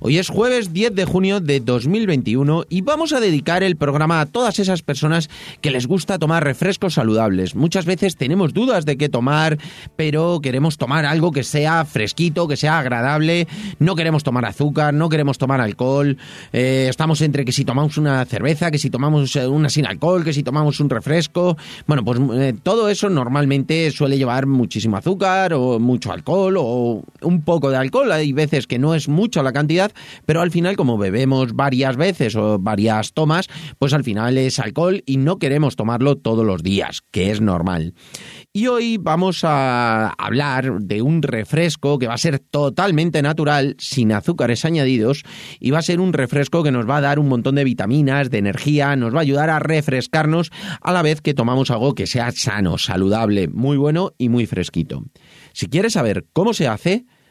Hoy es jueves 10 de junio de 2021 y vamos a dedicar el programa a todas esas personas que les gusta tomar refrescos saludables. Muchas veces tenemos dudas de qué tomar, pero queremos tomar algo que sea fresquito, que sea agradable. No queremos tomar azúcar, no queremos tomar alcohol. Eh, estamos entre que si tomamos una cerveza, que si tomamos eh, una sin alcohol, que si tomamos un refresco. Bueno, pues eh, todo eso normalmente suele llevar muchísimo azúcar o mucho alcohol o un poco de alcohol. Hay veces que no es mucho la cantidad pero al final como bebemos varias veces o varias tomas, pues al final es alcohol y no queremos tomarlo todos los días, que es normal. Y hoy vamos a hablar de un refresco que va a ser totalmente natural, sin azúcares añadidos, y va a ser un refresco que nos va a dar un montón de vitaminas, de energía, nos va a ayudar a refrescarnos a la vez que tomamos algo que sea sano, saludable, muy bueno y muy fresquito. Si quieres saber cómo se hace,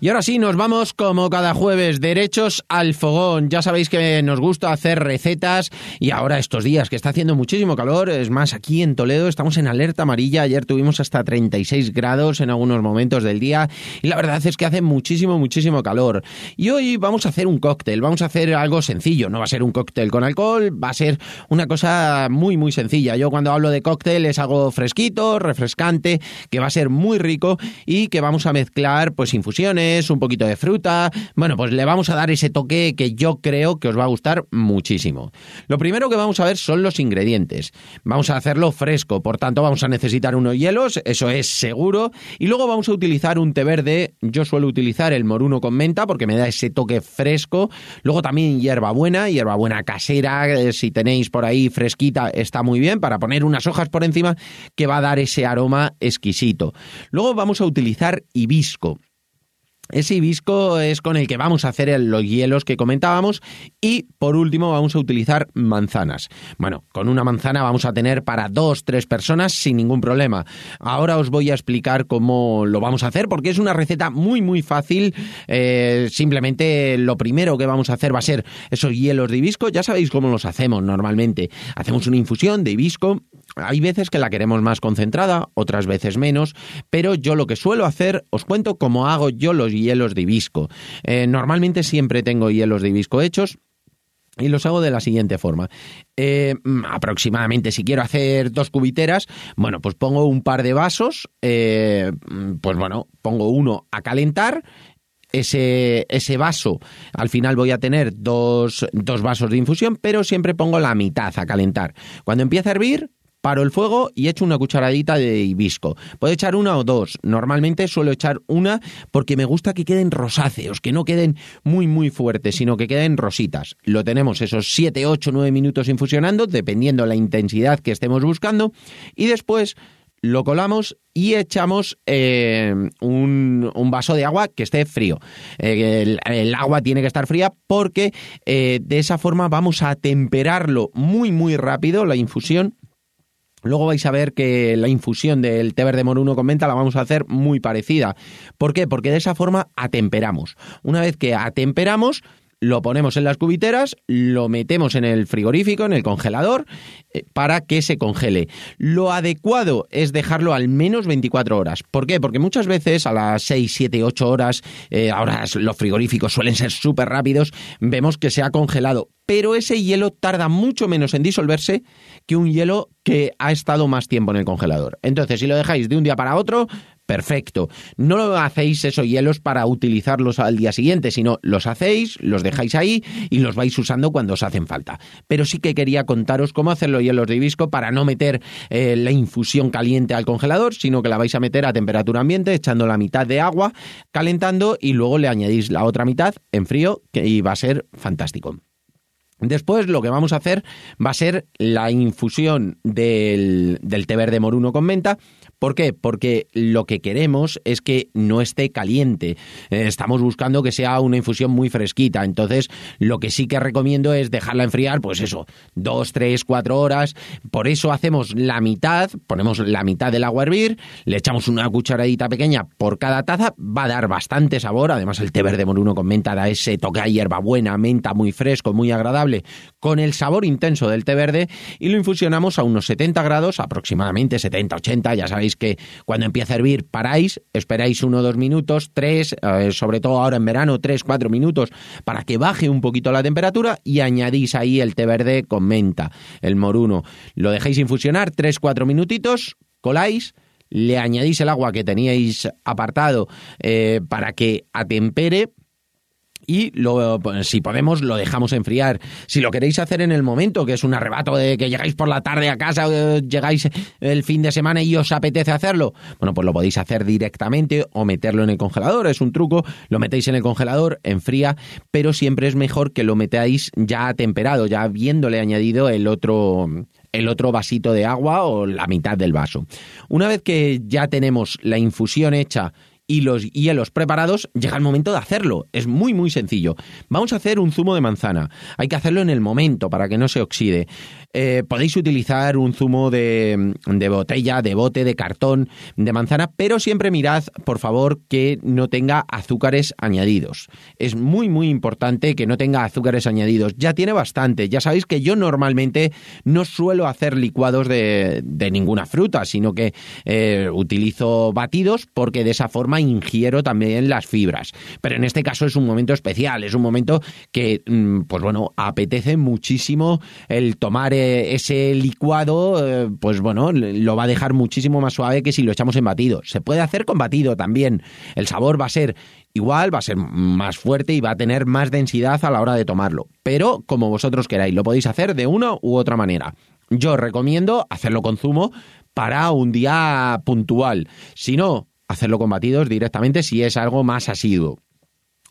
Y ahora sí, nos vamos como cada jueves, derechos al fogón. Ya sabéis que nos gusta hacer recetas y ahora estos días que está haciendo muchísimo calor, es más, aquí en Toledo estamos en alerta amarilla. Ayer tuvimos hasta 36 grados en algunos momentos del día y la verdad es que hace muchísimo, muchísimo calor. Y hoy vamos a hacer un cóctel, vamos a hacer algo sencillo. No va a ser un cóctel con alcohol, va a ser una cosa muy, muy sencilla. Yo cuando hablo de cóctel es algo fresquito, refrescante, que va a ser muy rico y que vamos a mezclar pues infusiones un poquito de fruta. Bueno, pues le vamos a dar ese toque que yo creo que os va a gustar muchísimo. Lo primero que vamos a ver son los ingredientes. Vamos a hacerlo fresco, por tanto vamos a necesitar unos hielos, eso es seguro. Y luego vamos a utilizar un té verde. Yo suelo utilizar el moruno con menta porque me da ese toque fresco. Luego también hierbabuena, hierbabuena casera, eh, si tenéis por ahí fresquita, está muy bien para poner unas hojas por encima que va a dar ese aroma exquisito. Luego vamos a utilizar hibisco. Ese hibisco es con el que vamos a hacer los hielos que comentábamos y por último vamos a utilizar manzanas. Bueno, con una manzana vamos a tener para dos, tres personas sin ningún problema. Ahora os voy a explicar cómo lo vamos a hacer porque es una receta muy muy fácil. Eh, simplemente lo primero que vamos a hacer va a ser esos hielos de hibisco. Ya sabéis cómo los hacemos normalmente. Hacemos una infusión de hibisco hay veces que la queremos más concentrada, otras veces menos, pero yo lo que suelo hacer, os cuento cómo hago yo los hielos de hibisco. Eh, normalmente siempre tengo hielos de hibisco hechos, y los hago de la siguiente forma. Eh, mm, aproximadamente, si quiero hacer dos cubiteras, bueno, pues pongo un par de vasos, eh, mm, pues bueno, pongo uno a calentar. Ese, ese vaso, al final voy a tener dos, dos vasos de infusión, pero siempre pongo la mitad a calentar. Cuando empieza a hervir, paro el fuego y echo una cucharadita de hibisco. Puedo echar una o dos. Normalmente suelo echar una porque me gusta que queden rosáceos, que no queden muy muy fuertes, sino que queden rositas. Lo tenemos esos 7, 8, 9 minutos infusionando, dependiendo la intensidad que estemos buscando. Y después lo colamos y echamos eh, un, vaso de agua que esté frío. Eh, el, agua tiene que estar fría porque eh, de esa forma vamos a temperarlo muy muy rápido la infusión Luego vais a ver que la infusión del té verde moruno con menta la vamos a hacer muy parecida. ¿Por qué? Porque de esa forma atemperamos. Una vez que atemperamos, lo ponemos en las cubiteras, lo metemos en el frigorífico, en el congelador, eh, para que se congele. Lo adecuado es dejarlo al menos 24 horas. ¿Por qué? Porque muchas veces a las 6, 7, 8 horas, eh, ahora los frigoríficos suelen ser súper rápidos, vemos que se ha congelado. Pero ese hielo tarda mucho menos en disolverse que un hielo que ha estado más tiempo en el congelador. Entonces, si lo dejáis de un día para otro, perfecto. No hacéis esos hielos para utilizarlos al día siguiente, sino los hacéis, los dejáis ahí y los vais usando cuando os hacen falta. Pero sí que quería contaros cómo hacer los hielos de hibisco para no meter eh, la infusión caliente al congelador, sino que la vais a meter a temperatura ambiente, echando la mitad de agua, calentando y luego le añadís la otra mitad en frío y va a ser fantástico. Después lo que vamos a hacer va a ser la infusión del, del té verde moruno con menta ¿Por qué? Porque lo que queremos es que no esté caliente. Eh, estamos buscando que sea una infusión muy fresquita. Entonces, lo que sí que recomiendo es dejarla enfriar, pues eso, dos, tres, cuatro horas. Por eso hacemos la mitad, ponemos la mitad del agua hervir, le echamos una cucharadita pequeña por cada taza, va a dar bastante sabor. Además, el té verde moruno con menta da ese toque a hierbabuena, menta muy fresco, muy agradable, con el sabor intenso del té verde y lo infusionamos a unos 70 grados, aproximadamente 70, 80, ya sabéis que cuando empieza a hervir paráis, esperáis uno o dos minutos, tres, eh, sobre todo ahora en verano, tres, cuatro minutos, para que baje un poquito la temperatura y añadís ahí el té verde con menta, el moruno. Lo dejáis infusionar tres, cuatro minutitos, coláis, le añadís el agua que teníais apartado eh, para que atempere y lo, si podemos lo dejamos enfriar. Si lo queréis hacer en el momento, que es un arrebato de que llegáis por la tarde a casa o llegáis el fin de semana y os apetece hacerlo, bueno, pues lo podéis hacer directamente o meterlo en el congelador, es un truco, lo metéis en el congelador, enfría, pero siempre es mejor que lo metáis ya temperado, ya habiéndole añadido el otro el otro vasito de agua o la mitad del vaso. Una vez que ya tenemos la infusión hecha y los hielos preparados, llega el momento de hacerlo. Es muy, muy sencillo. Vamos a hacer un zumo de manzana. Hay que hacerlo en el momento para que no se oxide. Eh, podéis utilizar un zumo de, de, botella, de bote, de cartón, de manzana, pero siempre mirad, por favor, que no tenga azúcares añadidos. Es muy, muy importante que no tenga azúcares añadidos. Ya tiene bastante. Ya sabéis que yo normalmente no suelo hacer licuados de, de ninguna fruta, sino que eh, utilizo batidos porque de esa forma ingiero también las fibras. Pero en este caso es un momento especial, es un momento que, mm, pues bueno, apetece muchísimo el tomar ese licuado, eh, pues bueno, lo va a dejar muchísimo más suave que si lo echamos en batido. Se puede hacer con batido también. El sabor va a ser igual, va a ser más fuerte y va a tener más densidad a la hora de tomarlo. Pero como vosotros queráis, lo podéis hacer de una u otra manera. Yo recomiendo hacerlo con zumo para un día puntual. Si no, hacerlo con batidos directamente si es algo más asiduo.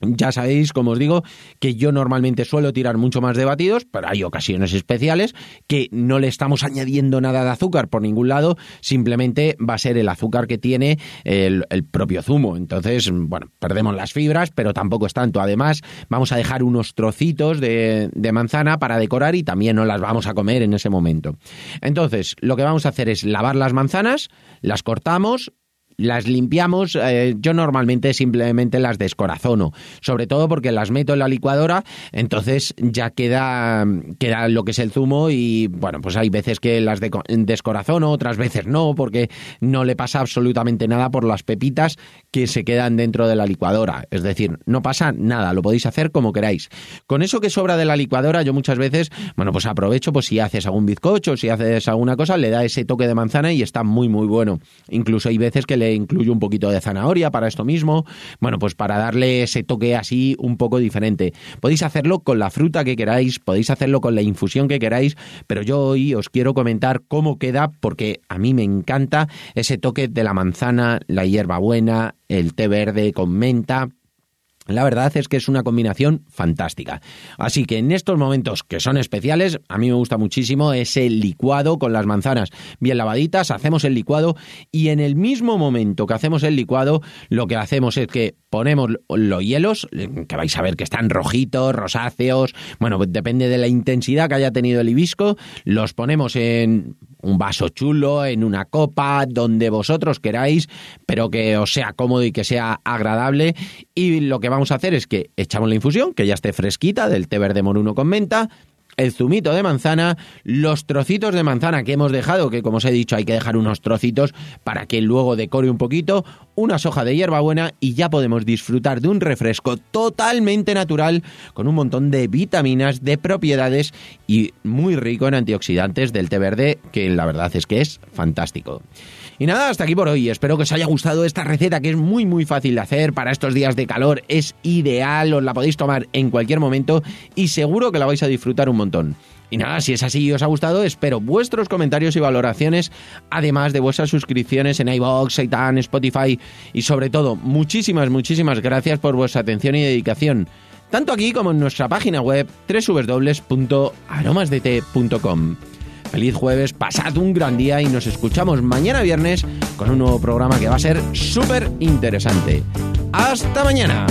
Ya sabéis, como os digo, que yo normalmente suelo tirar mucho más de batidos, pero hay ocasiones especiales que no le estamos añadiendo nada de azúcar por ningún lado, simplemente va a ser el azúcar que tiene el, propio zumo. Entonces, bueno, perdemos las fibras, pero tampoco es tanto. Además, vamos a dejar unos trocitos de, de manzana para decorar y también no las vamos a comer en ese momento. Entonces, lo que vamos a hacer es lavar las manzanas, las cortamos, las limpiamos, eh, yo normalmente simplemente las descorazono, sobre todo porque las meto en la licuadora, entonces ya queda, queda lo que es el zumo y bueno, pues hay veces que las descorazono, otras veces no, porque no le pasa absolutamente nada por las pepitas que se quedan dentro de la licuadora, es decir, no pasa nada, lo podéis hacer como queráis. Con eso que sobra de la licuadora, yo muchas veces, bueno, pues aprovecho, pues si haces algún bizcocho, si haces alguna cosa, le da ese toque de manzana y está muy, muy bueno. Incluso hay veces que le incluyo un poquito de zanahoria para esto mismo. Bueno, pues para darle ese toque así un poco diferente. Podéis hacerlo con la fruta que queráis, podéis hacerlo con la infusión que queráis, pero yo hoy os quiero comentar cómo queda porque a mí me encanta ese toque de la manzana, la hierbabuena, el té verde con menta. La verdad es que es una combinación fantástica. Así que en estos momentos que son especiales, a mí me gusta muchísimo ese licuado con las manzanas bien lavaditas, hacemos el licuado y en el mismo momento que hacemos el licuado, lo que hacemos es que ponemos los hielos, que vais a ver que están rojitos, rosáceos, bueno, depende de la intensidad que haya tenido el hibisco, los ponemos en un vaso chulo, en una copa, donde vosotros queráis, pero que os sea cómodo y que sea agradable. Y lo que vamos a hacer es que echamos la infusión, que ya esté fresquita, del té verde moruno con menta, el zumito de manzana, los trocitos de manzana que hemos dejado, que como os he dicho hay que dejar unos trocitos para que luego decore un poquito, una soja de hierbabuena y ya podemos disfrutar de un refresco totalmente natural con un montón de vitaminas, de propiedades y muy rico en antioxidantes del té verde, que la verdad es que es fantástico. Y nada, hasta aquí por hoy. Espero que os haya gustado esta receta que es muy muy fácil de hacer para estos días de calor. Es ideal, os la podéis tomar en cualquier momento y seguro que la vais a disfrutar un montón. Y nada, si es así y os ha gustado, espero vuestros comentarios y valoraciones, además de vuestras suscripciones en iVoox, Itan, Spotify y sobre todo, muchísimas, muchísimas gracias por vuestra atención y dedicación, tanto aquí como en nuestra página web www.aromasdete.com. Feliz jueves, pasad un gran día y nos escuchamos mañana viernes con un nuevo programa que va a ser súper interesante. ¡Hasta mañana!